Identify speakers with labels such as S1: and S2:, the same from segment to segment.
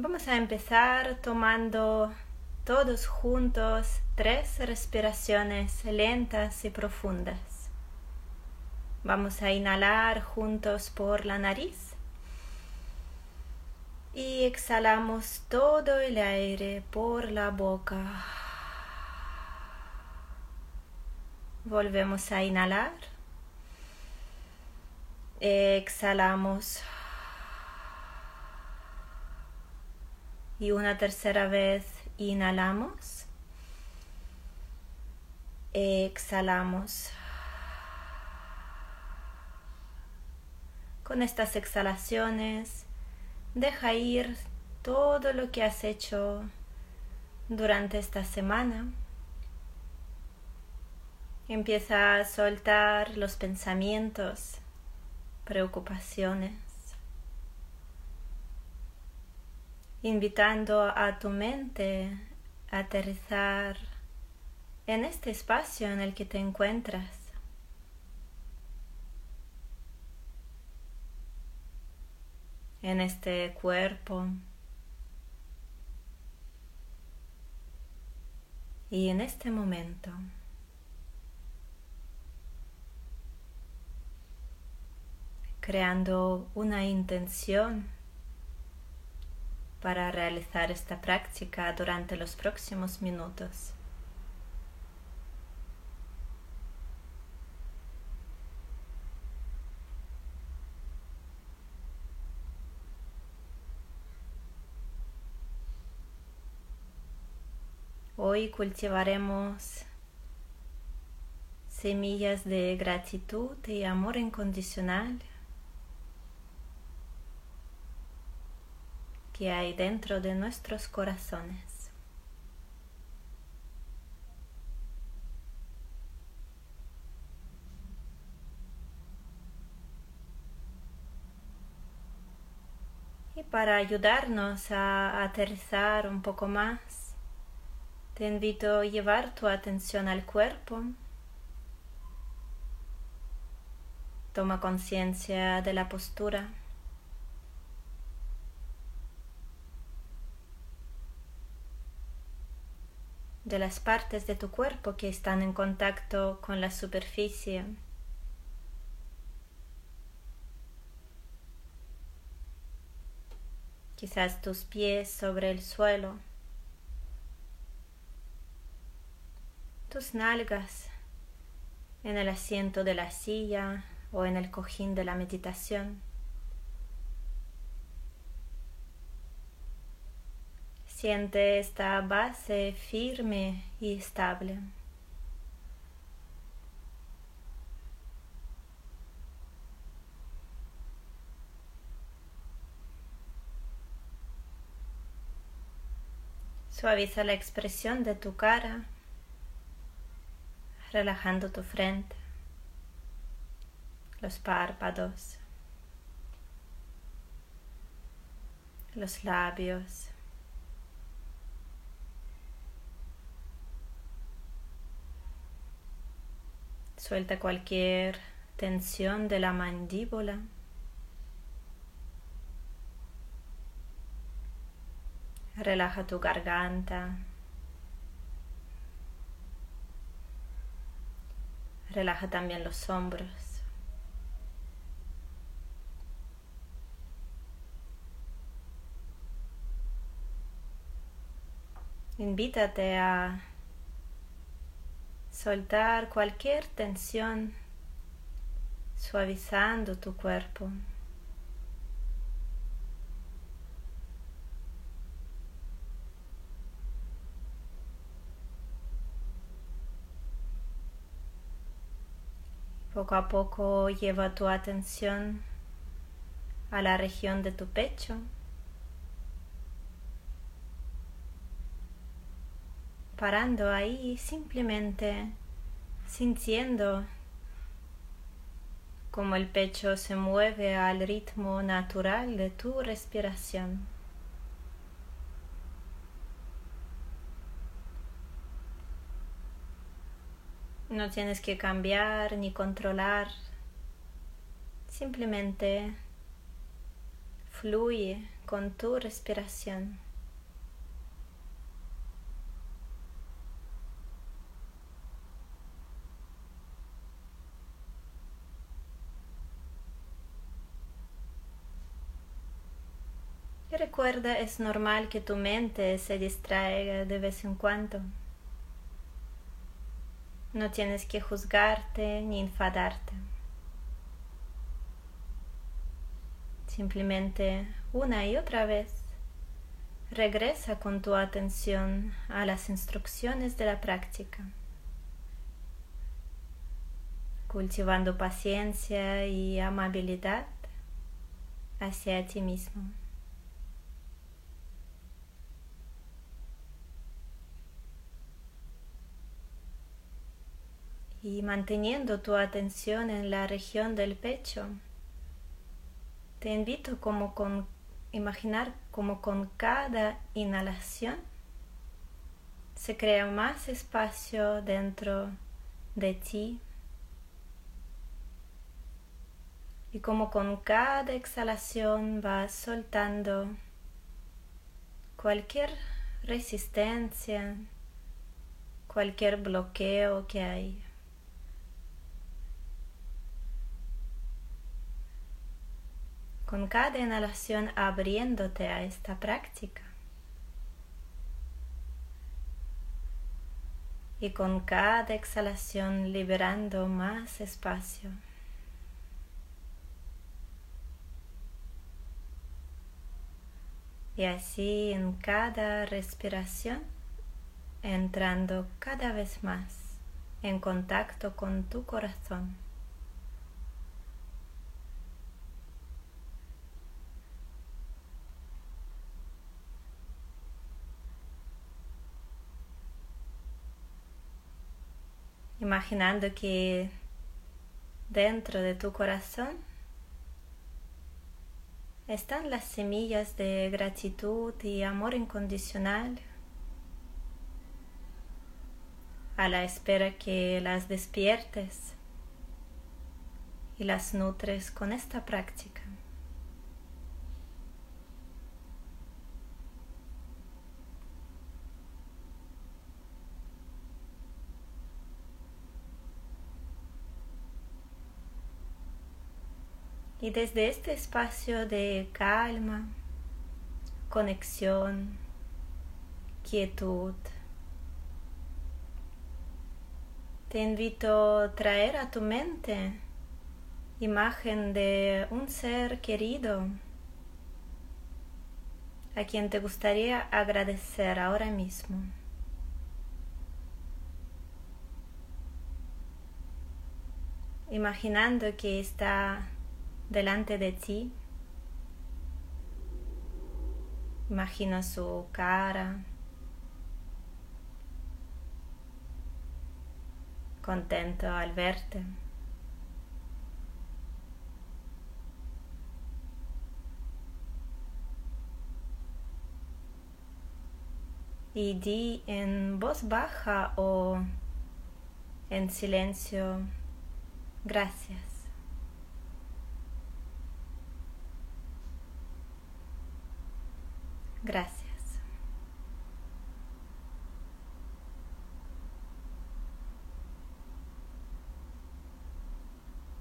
S1: Vamos a empezar tomando todos juntos tres respiraciones lentas y profundas. Vamos a inhalar juntos por la nariz y exhalamos todo el aire por la boca. Volvemos a inhalar. Exhalamos. Y una tercera vez inhalamos. Exhalamos. Con estas exhalaciones, deja ir todo lo que has hecho durante esta semana. Empieza a soltar los pensamientos, preocupaciones, invitando a tu mente a aterrizar en este espacio en el que te encuentras. en este cuerpo y en este momento. creando una intención para realizar esta práctica durante los próximos minutos. Hoy cultivaremos semillas de gratitud y amor incondicional que hay dentro de nuestros corazones. Y para ayudarnos a aterrizar un poco más, te invito a llevar tu atención al cuerpo. Toma conciencia de la postura. De las partes de tu cuerpo que están en contacto con la superficie. Quizás tus pies sobre el suelo. tus nalgas en el asiento de la silla o en el cojín de la meditación. Siente esta base firme y estable. Suaviza la expresión de tu cara relajando tu frente, los párpados, los labios. Suelta cualquier tensión de la mandíbula. Relaja tu garganta, Relaja también los hombros. Invítate a soltar cualquier tensión, suavizando tu cuerpo. Poco a poco lleva tu atención a la región de tu pecho. Parando ahí simplemente sintiendo cómo el pecho se mueve al ritmo natural de tu respiración. No tienes que cambiar ni controlar. Simplemente fluye con tu respiración. Recuerda, es normal que tu mente se distraiga de vez en cuando. No tienes que juzgarte ni enfadarte. Simplemente una y otra vez regresa con tu atención a las instrucciones de la práctica, cultivando paciencia y amabilidad hacia ti mismo. Y manteniendo tu atención en la región del pecho, te invito como con imaginar como con cada inhalación se crea más espacio dentro de ti y como con cada exhalación vas soltando cualquier resistencia, cualquier bloqueo que hay. Con cada inhalación abriéndote a esta práctica. Y con cada exhalación liberando más espacio. Y así en cada respiración entrando cada vez más en contacto con tu corazón. Imaginando que dentro de tu corazón están las semillas de gratitud y amor incondicional a la espera que las despiertes y las nutres con esta práctica. Y desde este espacio de calma, conexión, quietud, te invito a traer a tu mente imagen de un ser querido a quien te gustaría agradecer ahora mismo. Imaginando que está delante de ti. Imagina su cara, contento al verte. Y di en voz baja o en silencio, gracias. Gracias.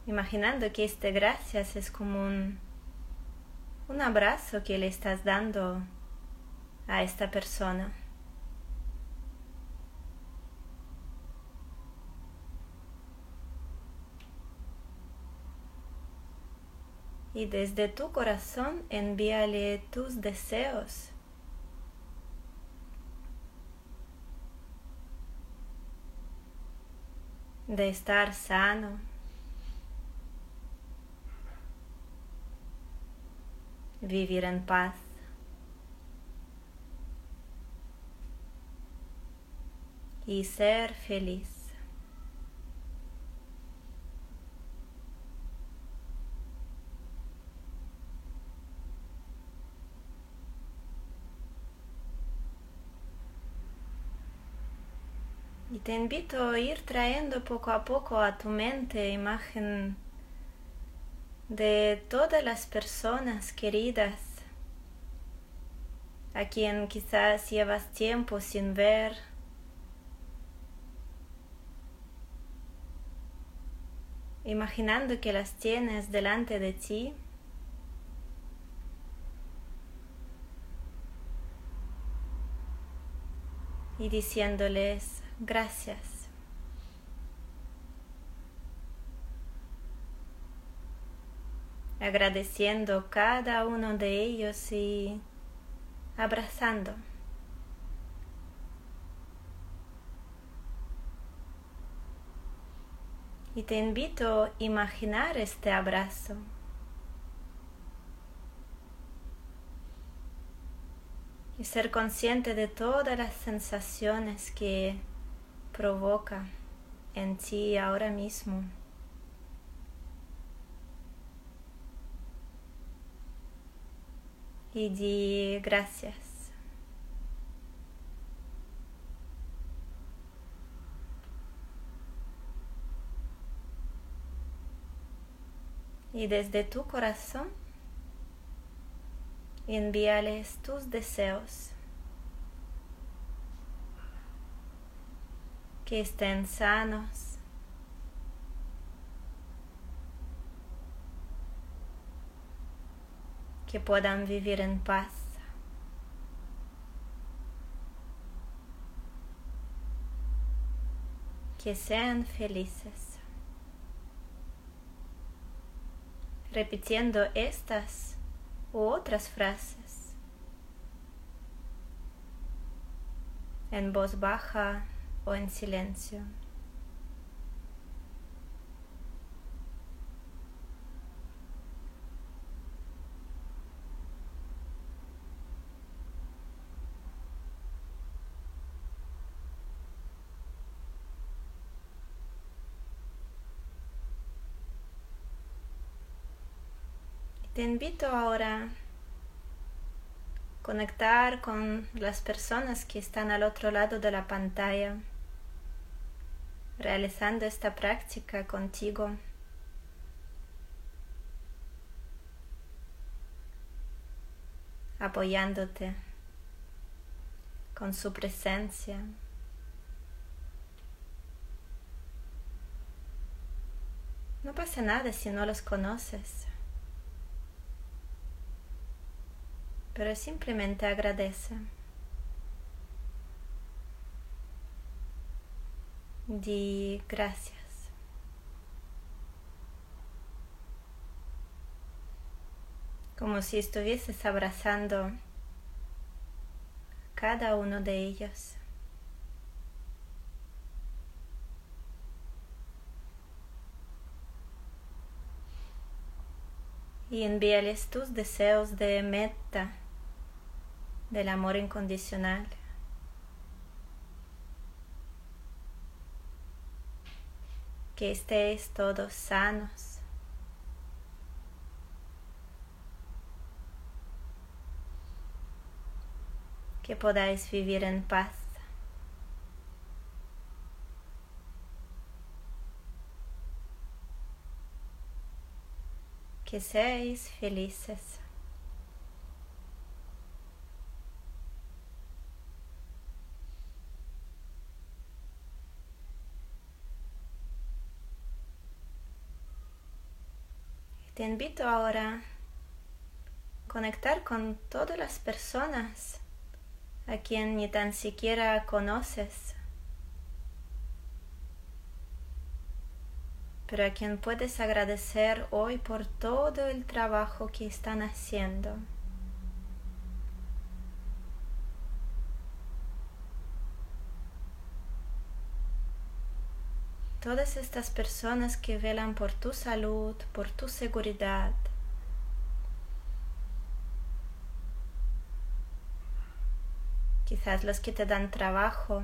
S1: Imaginando que este gracias es como un, un abrazo que le estás dando a esta persona. y desde tu corazón envíale tus deseos. De estar sano, vivir en paz. y ser feliz. Y te invito a ir trayendo poco a poco a tu mente imagen de todas las personas queridas a quien quizás llevas tiempo sin ver. Imaginando que las tienes delante de ti. Y diciéndoles gracias. agradeciendo cada uno de ellos y abrazando. Y te invito a imaginar este abrazo. Y ser consciente de todas las sensaciones que provoca en ti ahora mismo. y di gracias. Y desde tu corazón envíales tus deseos. Que estén sanos, que puedan vivir en paz. Que sean felices. Repitiendo estas u otras frases en voz baja o en silencio. Te invito ahora a conectar con las personas que están al otro lado de la pantalla, realizando esta práctica contigo. apoyándote con su presencia. No pasa nada si no los conoces. pero simplemente agradece. Di gracias. Como si estuvieses abrazando cada uno de ellos. Y envíales tus deseos de meta del amor incondicional. Que estéis todos sanos. Que podáis vivir en paz. Que seáis felices. Invito ahora a conectar con todas las personas a quien ni tan siquiera conoces, pero a quien puedes agradecer hoy por todo el trabajo que están haciendo. Todas estas personas que velan por tu salud, por tu seguridad. Quizás los que te dan trabajo.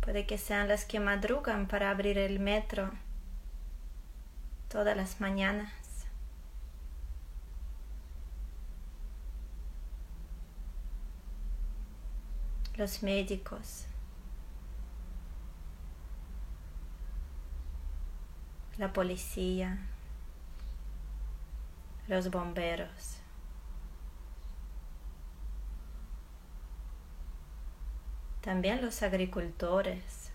S1: Puede que sean las que madrugan para abrir el metro todas las mañanas. Los médicos, la policía, los bomberos. También los agricultores.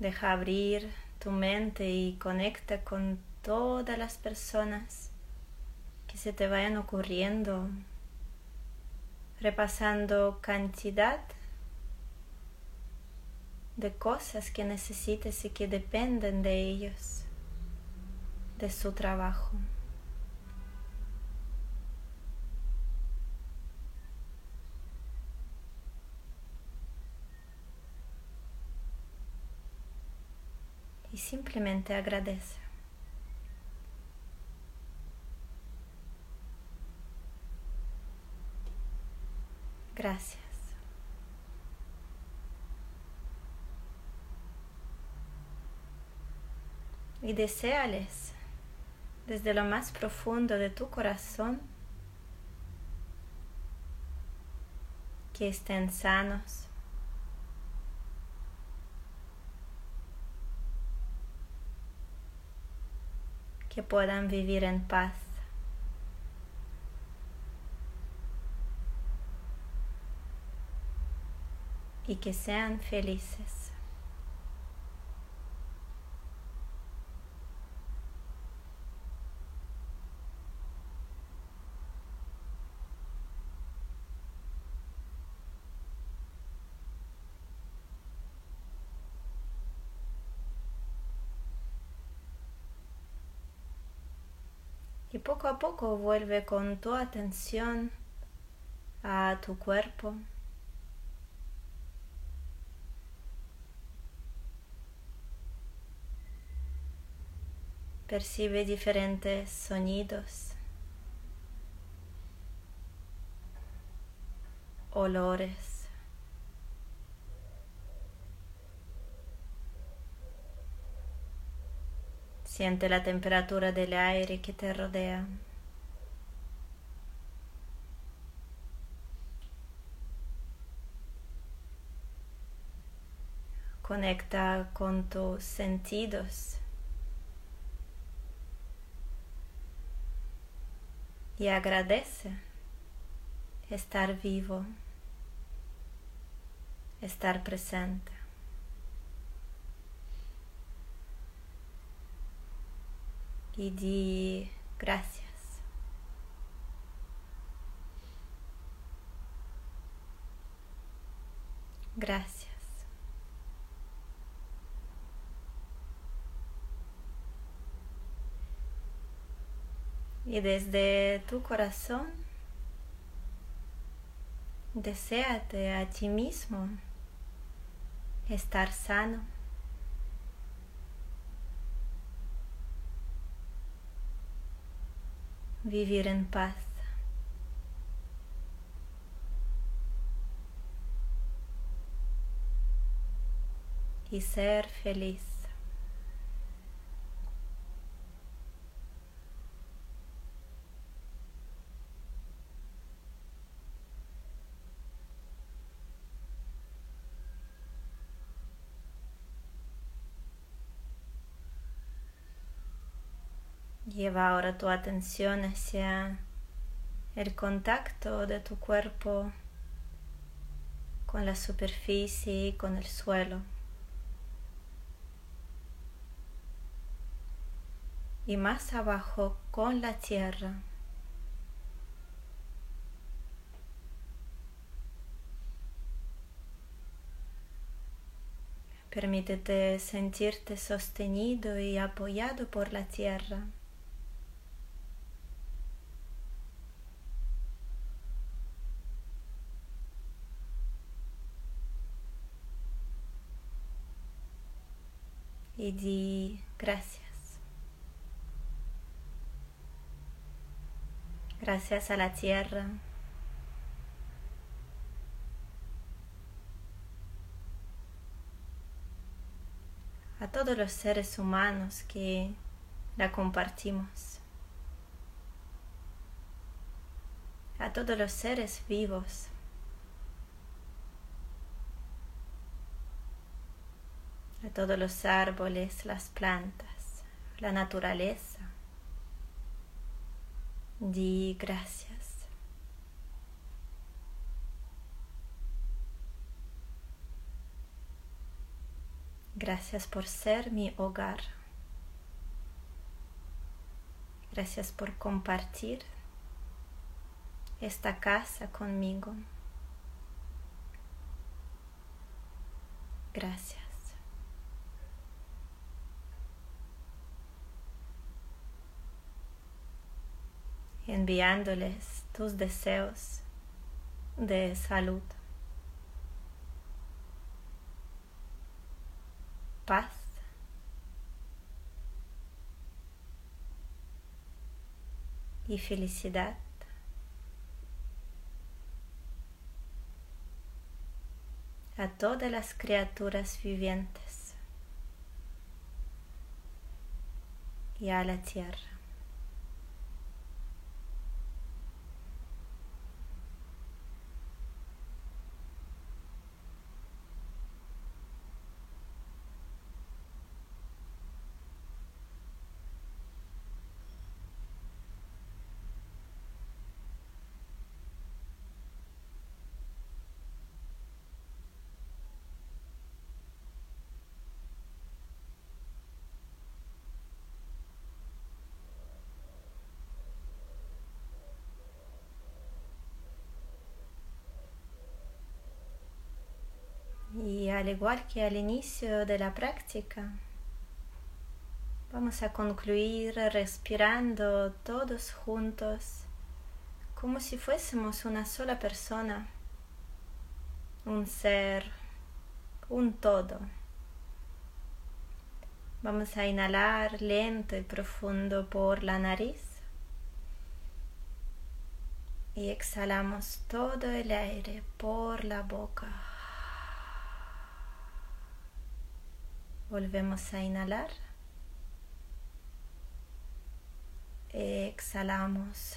S1: Deja abrir tu mente y conecta con todas las personas que se te vayan ocurriendo, repasando cantidad de cosas que necesites y que dependen de ellos, de su trabajo. Y simplemente agradece. Gracias. y deséales desde lo más profundo de tu corazón que estén sanos, que puedan vivir en paz. Y que sean felices. Y poco a poco vuelve con tu atención a tu cuerpo. Percibe diferentes sonidos, olores. Siente la temperatura del aire que te rodea. Conecta con tus sentidos. Y agradece estar vivo, estar presente. y di gracias. Gracias. Y desde tu corazón, deséate a ti mismo estar sano. vivir en paz. Y ser feliz. Lleva ahora tu atención hacia el contacto de tu cuerpo con la superficie y con el suelo. Y más abajo con la tierra. Permítete sentirte sostenido y apoyado por la tierra. y gracias. Gracias a la tierra. A todos los seres humanos que la compartimos. A todos los seres vivos. A todos los árboles, las plantas, la naturaleza. Di gracias. Gracias por ser mi hogar. Gracias por compartir esta casa conmigo. Gracias. Enviándoles tus deseos de salud, paz y felicidad. a todas las criaturas vivientes y a la tierra. Y al igual que al inicio de la práctica, vamos a concluir respirando todos juntos como si fuésemos una sola persona, un ser, un todo. Vamos a inhalar lento y profundo por la nariz y exhalamos todo el aire por la boca. Volvemos a inhalar. Exhalamos.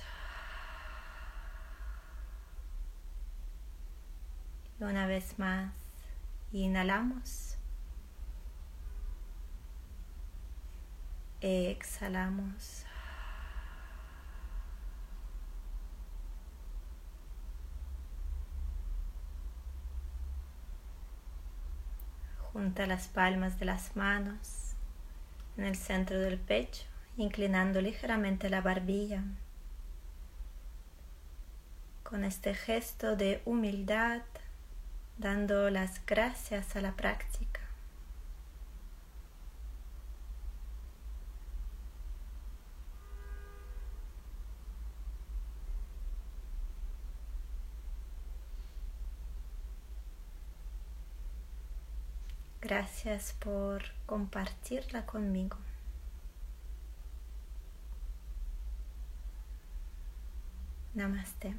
S1: Una vez más, inhalamos. Exhalamos. Junta las palmas de las manos en el centro del pecho, inclinando ligeramente la barbilla. Con este gesto de humildad, dando las gracias a la práctica. Gracias por compartirla conmigo. Namaste.